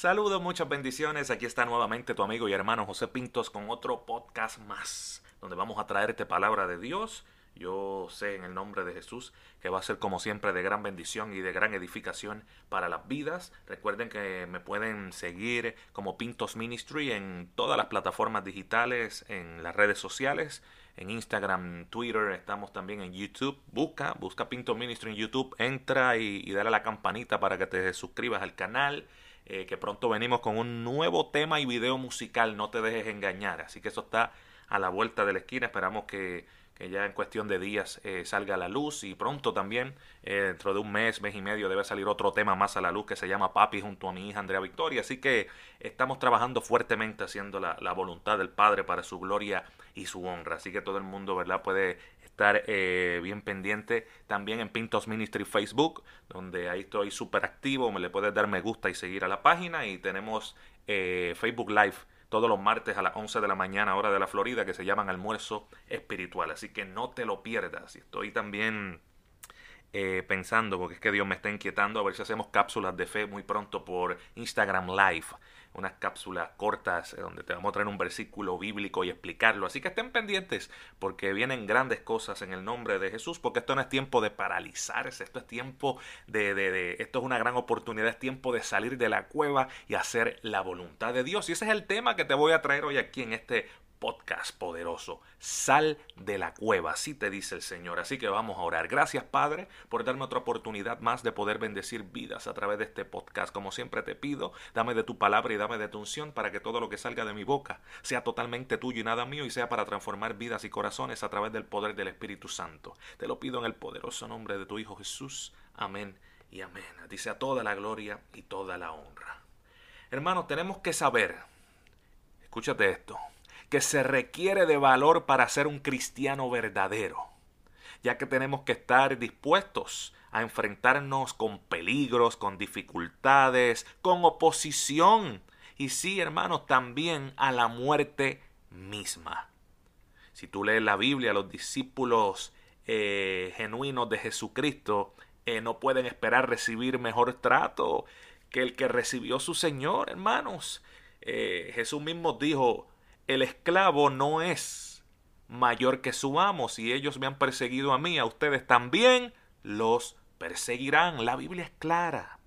Saludos, muchas bendiciones. Aquí está nuevamente tu amigo y hermano José Pintos con otro podcast más, donde vamos a traerte palabra de Dios. Yo sé en el nombre de Jesús que va a ser como siempre de gran bendición y de gran edificación para las vidas. Recuerden que me pueden seguir como Pintos Ministry en todas las plataformas digitales, en las redes sociales, en Instagram, Twitter, estamos también en YouTube. Busca, busca Pintos Ministry en YouTube, entra y, y dale a la campanita para que te suscribas al canal. Eh, que pronto venimos con un nuevo tema y video musical, no te dejes engañar. Así que eso está a la vuelta de la esquina, esperamos que, ya en cuestión de días eh, salga a la luz y pronto también, eh, dentro de un mes, mes y medio, debe salir otro tema más a la luz que se llama Papi junto a mi hija Andrea Victoria. Así que estamos trabajando fuertemente haciendo la, la voluntad del Padre para su gloria y su honra. Así que todo el mundo, ¿verdad? Puede estar eh, bien pendiente también en Pintos Ministry Facebook, donde ahí estoy súper activo, me le puedes dar me gusta y seguir a la página y tenemos eh, Facebook Live todos los martes a las 11 de la mañana hora de la Florida que se llaman almuerzo espiritual, así que no te lo pierdas. Estoy también eh, pensando, porque es que Dios me está inquietando, a ver si hacemos cápsulas de fe muy pronto por Instagram Live unas cápsulas cortas eh, donde te vamos a traer un versículo bíblico y explicarlo. Así que estén pendientes porque vienen grandes cosas en el nombre de Jesús, porque esto no es tiempo de paralizarse, esto es tiempo de, de, de, esto es una gran oportunidad, es tiempo de salir de la cueva y hacer la voluntad de Dios. Y ese es el tema que te voy a traer hoy aquí en este podcast poderoso. Sal de la cueva, así te dice el Señor. Así que vamos a orar. Gracias Padre por darme otra oportunidad más de poder bendecir vidas a través de este podcast. Como siempre te pido, dame de tu palabra y dame de tu unción para que todo lo que salga de mi boca sea totalmente tuyo y nada mío y sea para transformar vidas y corazones a través del poder del Espíritu Santo. Te lo pido en el poderoso nombre de tu Hijo Jesús. Amén y amén. Dice a toda la gloria y toda la honra. Hermanos, tenemos que saber, escúchate esto, que se requiere de valor para ser un cristiano verdadero, ya que tenemos que estar dispuestos a enfrentarnos con peligros, con dificultades, con oposición y sí, hermanos, también a la muerte misma. Si tú lees la Biblia, los discípulos eh, genuinos de Jesucristo eh, no pueden esperar recibir mejor trato que el que recibió su Señor, hermanos. Eh, Jesús mismo dijo, el esclavo no es mayor que su amo. Si ellos me han perseguido a mí, a ustedes también los perseguirán. La Biblia es clara.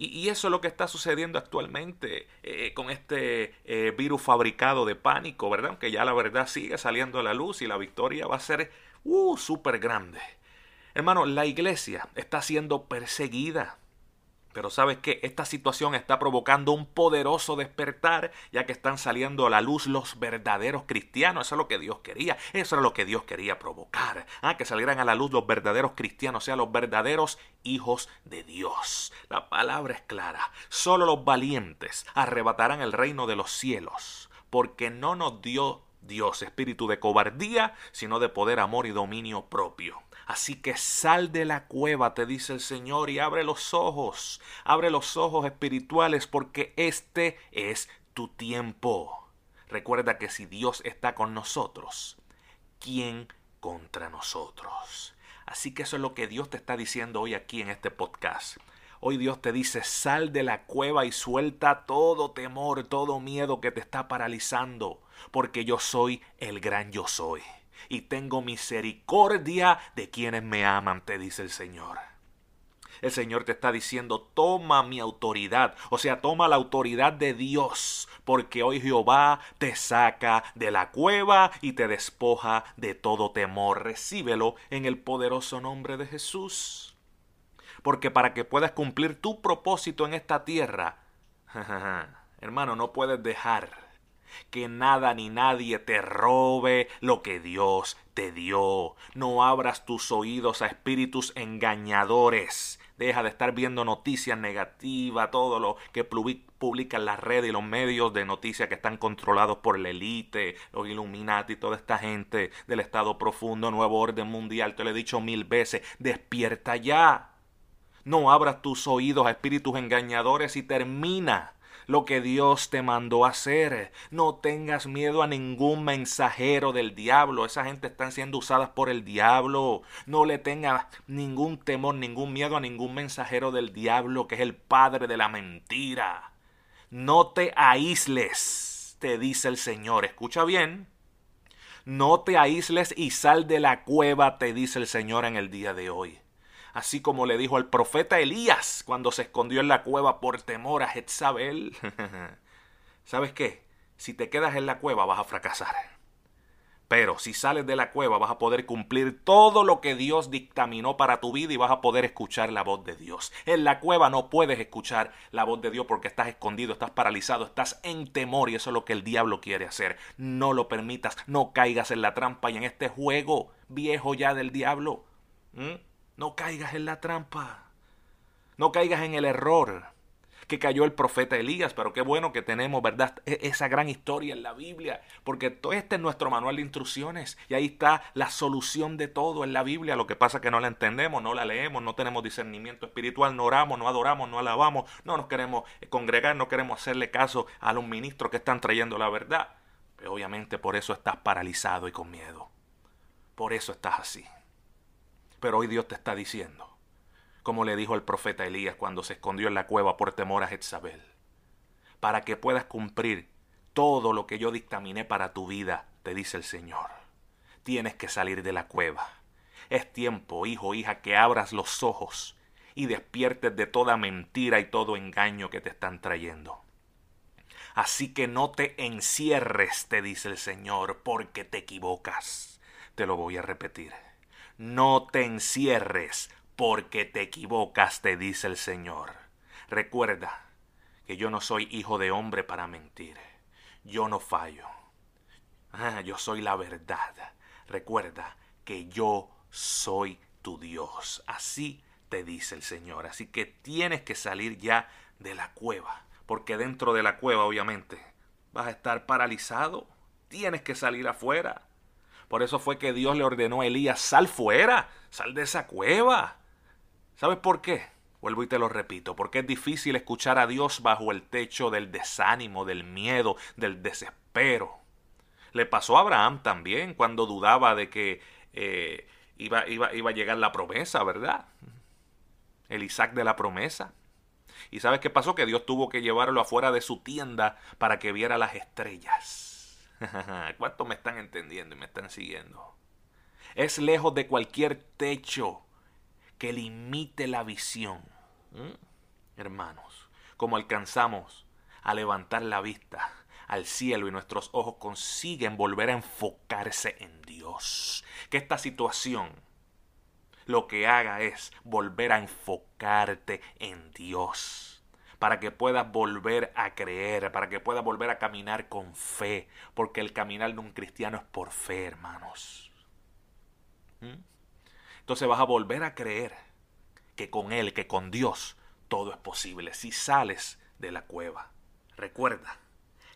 Y, eso es lo que está sucediendo actualmente eh, con este eh, virus fabricado de pánico, ¿verdad? Aunque ya la verdad sigue saliendo a la luz y la victoria va a ser uh, súper grande. Hermano, la iglesia está siendo perseguida. Pero sabes que esta situación está provocando un poderoso despertar, ya que están saliendo a la luz los verdaderos cristianos. Eso es lo que Dios quería. Eso era lo que Dios quería provocar. Ah, que salieran a la luz los verdaderos cristianos, o sea, los verdaderos hijos de Dios. La palabra es clara. Solo los valientes arrebatarán el reino de los cielos, porque no nos dio Dios espíritu de cobardía, sino de poder, amor y dominio propio. Así que sal de la cueva, te dice el Señor, y abre los ojos, abre los ojos espirituales, porque este es tu tiempo. Recuerda que si Dios está con nosotros, ¿quién contra nosotros? Así que eso es lo que Dios te está diciendo hoy aquí en este podcast. Hoy Dios te dice, sal de la cueva y suelta todo temor, todo miedo que te está paralizando, porque yo soy el gran yo soy y tengo misericordia de quienes me aman, te dice el Señor. El Señor te está diciendo, toma mi autoridad, o sea, toma la autoridad de Dios, porque hoy Jehová te saca de la cueva y te despoja de todo temor. Recíbelo en el poderoso nombre de Jesús. Porque para que puedas cumplir tu propósito en esta tierra, hermano, no puedes dejar que nada ni nadie te robe lo que Dios te dio. No abras tus oídos a espíritus engañadores. Deja de estar viendo noticias negativas, todo lo que publican las redes y los medios de noticias que están controlados por la élite, los Illuminati, toda esta gente del Estado profundo, nuevo orden mundial. Te lo he dicho mil veces. Despierta ya. No abras tus oídos a espíritus engañadores y termina lo que Dios te mandó hacer. No tengas miedo a ningún mensajero del diablo. Esa gente están siendo usadas por el diablo. No le tengas ningún temor, ningún miedo a ningún mensajero del diablo, que es el padre de la mentira. No te aísles, te dice el Señor. Escucha bien. No te aísles y sal de la cueva, te dice el Señor en el día de hoy así como le dijo al profeta Elías cuando se escondió en la cueva por temor a Jezabel. ¿Sabes qué? Si te quedas en la cueva vas a fracasar. Pero si sales de la cueva vas a poder cumplir todo lo que Dios dictaminó para tu vida y vas a poder escuchar la voz de Dios. En la cueva no puedes escuchar la voz de Dios porque estás escondido, estás paralizado, estás en temor y eso es lo que el diablo quiere hacer. No lo permitas, no caigas en la trampa y en este juego viejo ya del diablo. No caigas en la trampa. No caigas en el error que cayó el profeta Elías, pero qué bueno que tenemos, ¿verdad? E, esa gran historia en la Biblia, porque todo este es nuestro manual de instrucciones y ahí está la solución de todo en la Biblia. Lo que pasa es que no la entendemos, no la leemos, no tenemos discernimiento espiritual, no oramos, no adoramos, no alabamos, no nos queremos congregar, no queremos hacerle caso a los ministros que están trayendo la verdad. Pero obviamente por eso estás paralizado y con miedo. Por eso estás así. Pero hoy Dios te está diciendo, como le dijo el profeta Elías cuando se escondió en la cueva por temor a Jezabel, para que puedas cumplir todo lo que yo dictaminé para tu vida, te dice el Señor. Tienes que salir de la cueva. Es tiempo, hijo, hija, que abras los ojos y despiertes de toda mentira y todo engaño que te están trayendo. Así que no te encierres, te dice el Señor, porque te equivocas. Te lo voy a repetir. No te encierres porque te equivocas, te dice el Señor. Recuerda que yo no soy hijo de hombre para mentir. Yo no fallo. Ah, yo soy la verdad. Recuerda que yo soy tu Dios. Así te dice el Señor. Así que tienes que salir ya de la cueva. Porque dentro de la cueva, obviamente, vas a estar paralizado. Tienes que salir afuera. Por eso fue que Dios le ordenó a Elías, sal fuera, sal de esa cueva. ¿Sabes por qué? Vuelvo y te lo repito, porque es difícil escuchar a Dios bajo el techo del desánimo, del miedo, del desespero. Le pasó a Abraham también cuando dudaba de que eh, iba, iba, iba a llegar la promesa, ¿verdad? El Isaac de la promesa. ¿Y sabes qué pasó? Que Dios tuvo que llevarlo afuera de su tienda para que viera las estrellas. ¿Cuántos me están entendiendo y me están siguiendo? Es lejos de cualquier techo que limite la visión. Hermanos, como alcanzamos a levantar la vista al cielo y nuestros ojos consiguen volver a enfocarse en Dios. Que esta situación lo que haga es volver a enfocarte en Dios para que puedas volver a creer, para que puedas volver a caminar con fe, porque el caminar de un cristiano es por fe, hermanos. ¿Mm? Entonces vas a volver a creer que con Él, que con Dios, todo es posible si sales de la cueva. Recuerda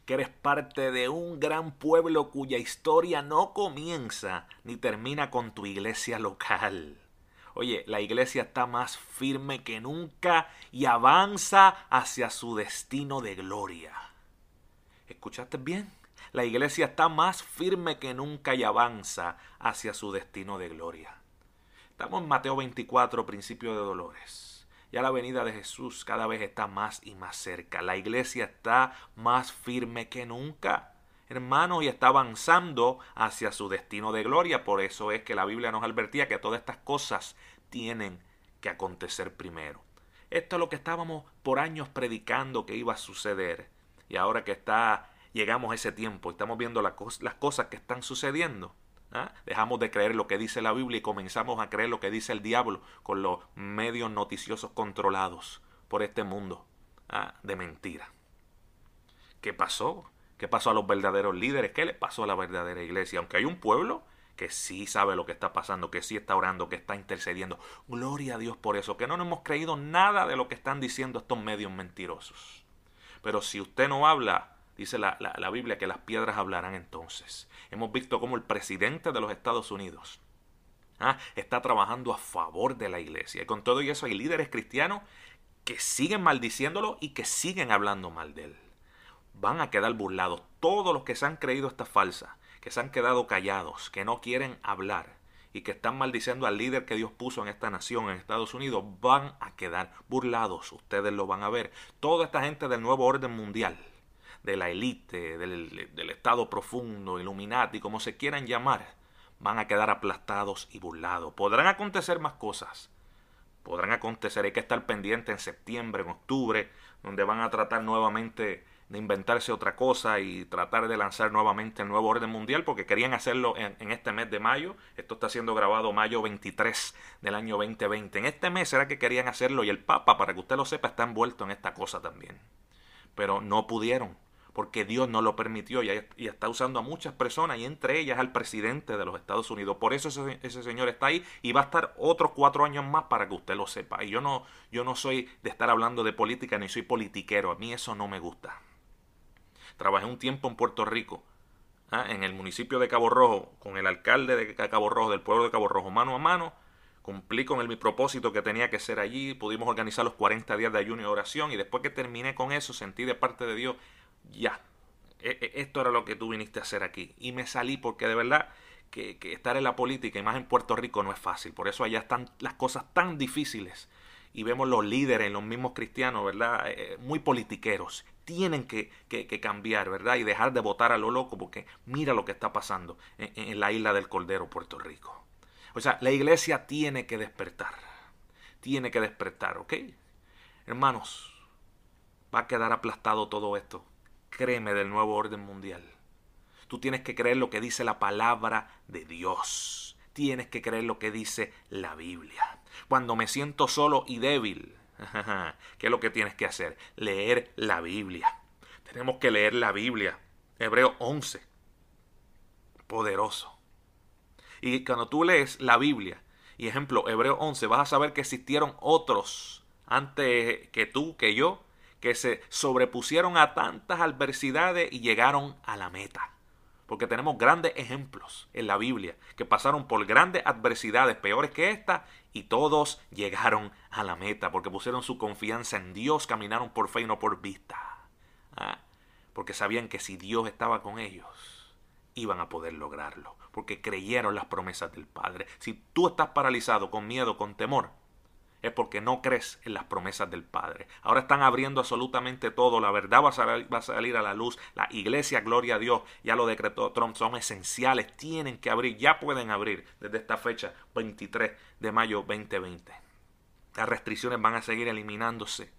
que eres parte de un gran pueblo cuya historia no comienza ni termina con tu iglesia local. Oye, la iglesia está más firme que nunca y avanza hacia su destino de gloria. ¿Escuchaste bien? La iglesia está más firme que nunca y avanza hacia su destino de gloria. Estamos en Mateo 24, principio de dolores. Ya la venida de Jesús cada vez está más y más cerca. La iglesia está más firme que nunca hermanos, y está avanzando hacia su destino de gloria. Por eso es que la Biblia nos advertía que todas estas cosas tienen que acontecer primero. Esto es lo que estábamos por años predicando que iba a suceder. Y ahora que está, llegamos a ese tiempo, estamos viendo las cosas que están sucediendo. ¿ah? Dejamos de creer lo que dice la Biblia y comenzamos a creer lo que dice el diablo con los medios noticiosos controlados por este mundo ¿ah? de mentira. ¿Qué pasó? ¿Qué pasó a los verdaderos líderes? ¿Qué le pasó a la verdadera iglesia? Aunque hay un pueblo que sí sabe lo que está pasando, que sí está orando, que está intercediendo. Gloria a Dios por eso, que no nos hemos creído nada de lo que están diciendo estos medios mentirosos. Pero si usted no habla, dice la, Biblia, que las piedras hablarán entonces. Hemos visto cómo el presidente de los Estados Unidos ¿ah? está trabajando a favor de la iglesia. Y con todo y eso hay líderes cristianos que siguen maldiciéndolo y que siguen hablando mal de él. Van a quedar burlados. Todos los que se han creído esta falsa, que se han quedado callados, que no quieren hablar y que están maldiciendo al líder que Dios puso en esta nación, en Estados Unidos, van a quedar burlados. Ustedes lo van a ver. Toda esta gente del nuevo orden mundial, de la élite, del, del Estado profundo, Illuminati, como se quieran llamar, van a quedar aplastados y burlados. Podrán acontecer más cosas. Podrán acontecer, hay que estar pendiente en septiembre, en octubre, donde van a tratar nuevamente de inventarse otra cosa y tratar de lanzar nuevamente el nuevo orden mundial porque querían hacerlo en, este mes de mayo. Esto está siendo grabado mayo 23 del año 2020. En este mes era que querían hacerlo y el Papa, para que usted lo sepa, está envuelto en esta cosa también. Pero no pudieron porque Dios no lo permitió y, está usando a muchas personas y entre ellas al presidente de los Estados Unidos. Por eso ese, ese, señor está ahí y va a estar otros cuatro años más para que usted lo sepa. Y yo no, yo no soy de estar hablando de política ni soy politiquero. A mí eso no me gusta. Trabajé un tiempo en Puerto Rico, ¿ah? en el municipio de Cabo Rojo, con el alcalde de Cabo Rojo, del pueblo de Cabo Rojo, mano a mano. Cumplí con el, mi propósito que tenía que ser allí. Pudimos organizar los 40 días de ayuno y oración. Y después que terminé con eso, sentí de parte de Dios, ya, e, e, esto era lo que tú viniste a hacer aquí. Y me salí porque de verdad que, que, estar en la política y más en Puerto Rico no es fácil. Por eso allá están las cosas tan difíciles. Y vemos los líderes, los mismos cristianos, ¿verdad? Eh, muy politiqueros tienen que, cambiar, ¿verdad? Y dejar de votar a lo loco, porque mira lo que está pasando en, en la isla del Cordero, Puerto Rico. O sea, la iglesia tiene que despertar. Tiene que despertar, ¿ok? Hermanos, va a quedar aplastado todo esto. Créeme del nuevo orden mundial. Tú tienes que creer lo que dice la palabra de Dios. Tienes que creer lo que dice la Biblia. Cuando me siento solo y débil, ¿Qué es lo que tienes que hacer? Leer la Biblia. Tenemos que leer la Biblia. Hebreo 11. Poderoso. Y cuando tú lees la Biblia, y ejemplo, Hebreo 11, vas a saber que existieron otros antes que tú, que yo, que se sobrepusieron a tantas adversidades y llegaron a la meta. Porque tenemos grandes ejemplos en la Biblia que pasaron por grandes adversidades peores que esta y todos llegaron a la meta porque pusieron su confianza en Dios, caminaron por fe y no por vista. ¿Ah? Porque sabían que si Dios estaba con ellos, iban a poder lograrlo, porque creyeron las promesas del Padre. Si tú estás paralizado con miedo, con temor, es porque no crees en las promesas del Padre. Ahora están abriendo absolutamente todo, la verdad va a, salir, a a la luz, la iglesia, gloria a Dios, ya lo decretó Trump, son esenciales, tienen que abrir, ya pueden abrir desde esta fecha, 23 de mayo 2020. Las restricciones van a seguir eliminándose.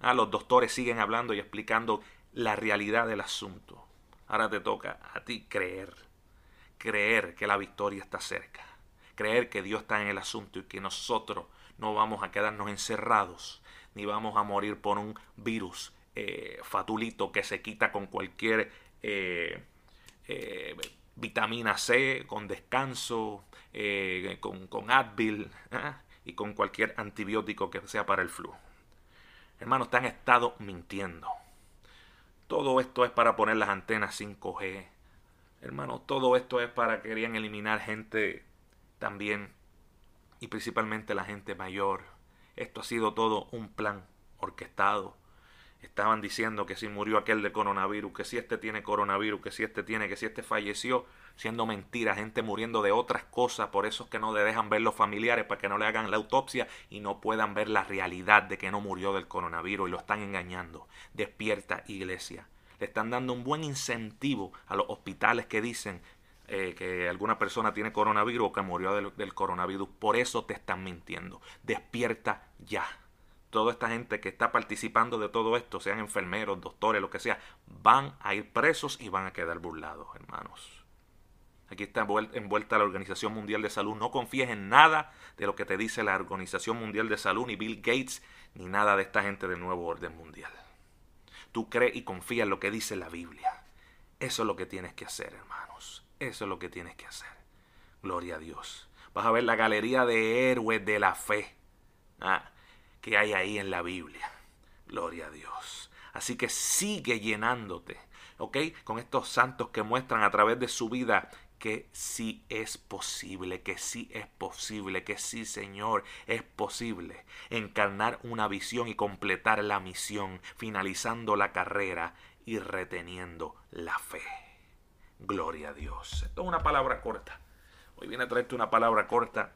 Ah, los doctores siguen hablando y explicando la realidad del asunto. Ahora te toca a ti creer, creer que la victoria está cerca, creer que Dios está en el asunto y que nosotros no vamos a quedarnos encerrados, ni vamos a morir por un virus eh, fatulito que se quita con cualquier eh, eh, vitamina C, con descanso, con, con, Advil y con cualquier antibiótico que sea para el flu. Hermanos, te han estado mintiendo. Todo esto es para poner las antenas 5G. Hermano, todo esto es para que querían eliminar gente también y principalmente la gente mayor. Esto ha sido todo un plan orquestado. Estaban diciendo que si murió aquel de coronavirus, que si este tiene coronavirus, que si este tiene, que si este falleció, siendo mentira, gente muriendo de otras cosas, por eso es que no le dejan ver los familiares para que no le hagan la autopsia y no puedan ver la realidad de que no murió del coronavirus y lo están engañando. Despierta, iglesia. Le están dando un buen incentivo a los hospitales que dicen eh, que alguna persona tiene coronavirus o que murió del, coronavirus. Por eso te están mintiendo. Despierta ya. Toda esta gente que está participando de todo esto, sean enfermeros, doctores, lo que sea, van a ir presos y van a quedar burlados, hermanos. Aquí está envuelta la Organización Mundial de Salud. No confíes en nada de lo que te dice la Organización Mundial de Salud, ni Bill Gates, ni nada de esta gente del nuevo orden mundial. Tú crees y confía en lo que dice la Biblia. Eso es lo que tienes que hacer, hermanos. Eso es lo que tienes que hacer. Gloria a Dios. Vas a ver la galería de héroes de la fe ah, que hay ahí en la Biblia. Gloria a Dios. Así que sigue llenándote, ¿ok? Con estos santos que muestran a través de su vida que sí es posible, que sí es posible, que sí, Señor, es posible encarnar una visión y completar la misión, finalizando la carrera y reteniendo la fe. Gloria a Dios. Esto es una palabra corta. Hoy viene a traerte una palabra corta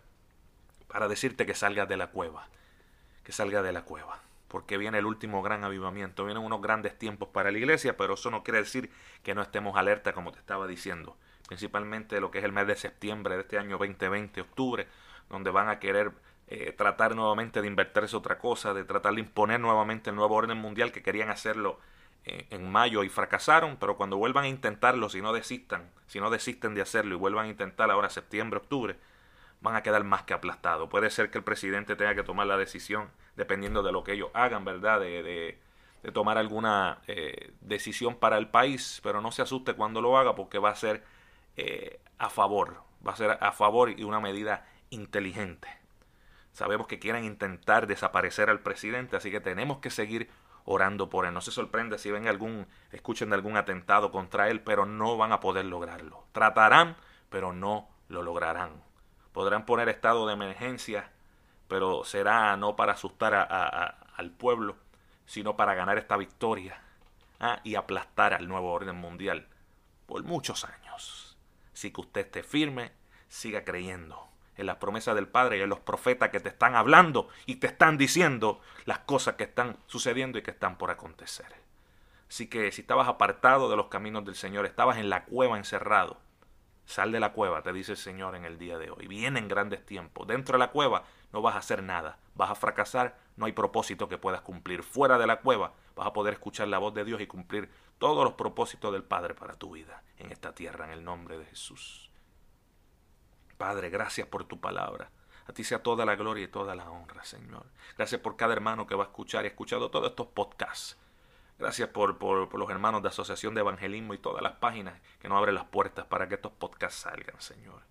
para decirte que salgas de la cueva, que salgas de la cueva, porque viene el último gran avivamiento, vienen unos grandes tiempos para la iglesia, pero eso no quiere decir que no estemos alerta como te estaba diciendo principalmente lo que es el mes de septiembre de este año 2020, octubre, donde van a querer eh, tratar nuevamente de invertirse otra cosa, de tratar de imponer nuevamente el nuevo orden mundial que querían hacerlo en mayo y fracasaron, pero cuando vuelvan a intentarlo, si no desistan, si no desisten de hacerlo y vuelvan a intentar ahora septiembre, octubre, van a quedar más que aplastados. Puede ser que el presidente tenga que tomar la decisión, dependiendo de lo que ellos hagan, ¿verdad? De, de, tomar alguna eh, decisión para el país, pero no se asuste cuando lo haga porque va a ser eh, a favor, va a ser a favor y una medida inteligente. Sabemos que quieren intentar desaparecer al presidente, así que tenemos que seguir orando por él. No se sorprende si ven algún, escuchen de algún atentado contra él, pero no van a poder lograrlo. Tratarán, pero no lo lograrán. Podrán poner estado de emergencia, pero será no para asustar al pueblo, sino para ganar esta victoria ah, y aplastar al nuevo orden mundial por muchos años. Así que usted esté firme, siga creyendo en las promesas del Padre y en los profetas que te están hablando y te están diciendo las cosas que están sucediendo y que están por acontecer. Así que si estabas apartado de los caminos del Señor, estabas en la cueva encerrado, sal de la cueva, te dice el Señor en el día de hoy. Vienen grandes tiempos. Dentro de la cueva no vas a hacer nada, vas a fracasar, no hay propósito que puedas cumplir. Fuera de la cueva vas a poder escuchar la voz de Dios y cumplir todos los propósitos del Padre para tu vida en esta tierra, en el nombre de Jesús. Padre, gracias por tu palabra. A ti sea toda la gloria y toda la honra, Señor. Gracias por cada hermano que va a escuchar y ha escuchado todos estos podcasts. Gracias por, los hermanos de Asociación de Evangelismo y todas las páginas que nos abren las puertas para que estos podcasts salgan, Señor.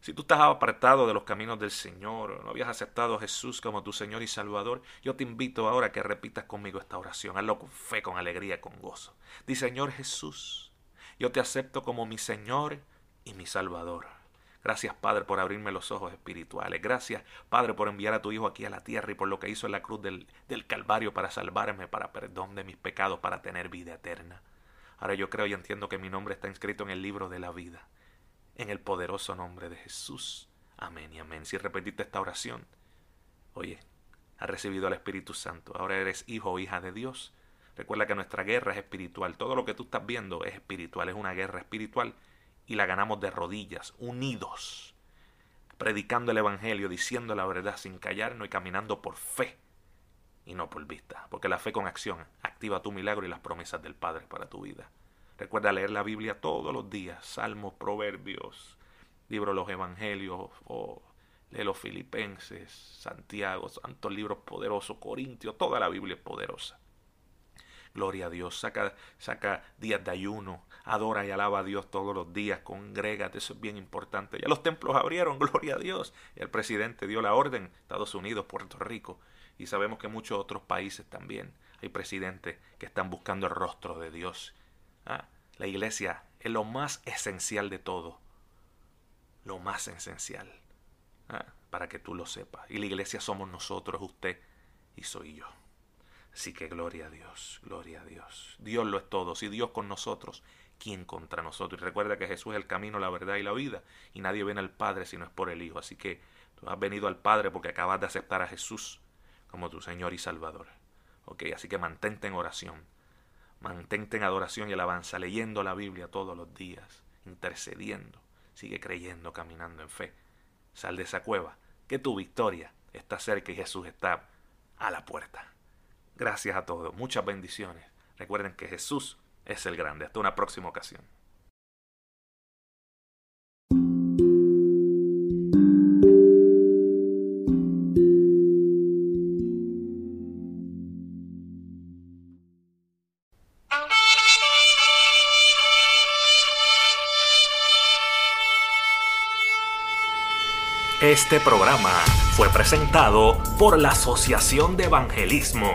Si tú estás apartado de los caminos del Señor, no habías aceptado a Jesús como tu Señor y Salvador, yo te invito ahora a que repitas conmigo esta oración. Hazlo con fe, con alegría, con gozo. Di Señor Jesús, yo te acepto como mi Señor y mi Salvador. Gracias, Padre, por abrirme los ojos espirituales. Gracias, Padre, por enviar a tu Hijo aquí a la tierra y por lo que hizo en la cruz del, del Calvario para salvarme, para perdón de mis pecados, para tener vida eterna. Ahora yo creo y entiendo que mi nombre está inscrito en el libro de la vida en el poderoso nombre de Jesús. Amén y amén. Si repetiste esta oración, oye, has recibido al Espíritu Santo. Ahora eres hijo o hija de Dios. Recuerda que nuestra guerra es espiritual. Todo lo que tú estás viendo es espiritual, es una guerra espiritual y la ganamos de rodillas, unidos, predicando el Evangelio, diciendo la verdad sin callarnos y caminando por fe y no por vista. Porque la fe con acción activa tu milagro y las promesas del Padre para tu vida. Recuerda leer la Biblia todos los días, salmos, proverbios, libro de los evangelios o de los filipenses, Santiago, santos libros poderosos, Corintios, toda la Biblia es poderosa. Gloria a Dios, saca, saca días de ayuno, adora y alaba a Dios todos los días, congrégate, eso es bien importante. Ya los templos abrieron, gloria a Dios. El presidente dio la orden, Estados Unidos, Puerto Rico, y sabemos que muchos otros países también hay presidentes que están buscando el rostro de Dios Ah, la iglesia es lo más esencial de todo. Lo más esencial. Ah, para que tú lo sepas. Y la iglesia somos nosotros, usted y soy yo. Así que gloria a Dios, gloria a Dios. Dios lo es todo. Si Dios con nosotros, ¿quién contra nosotros? Y recuerda que Jesús es el camino, la verdad y la vida. Y nadie viene al Padre si no es por el Hijo. Así que tú has venido al Padre porque acabas de aceptar a Jesús como tu Señor y Salvador. Ok, así que mantente en oración. Mantente en adoración y alabanza, leyendo la Biblia todos los días, intercediendo. Sigue creyendo, caminando en fe. Sal de esa cueva, que tu victoria está cerca y Jesús está a la puerta. Gracias a todos, muchas bendiciones. Recuerden que Jesús es el grande. Hasta una próxima ocasión. Este programa fue presentado por la Asociación de Evangelismo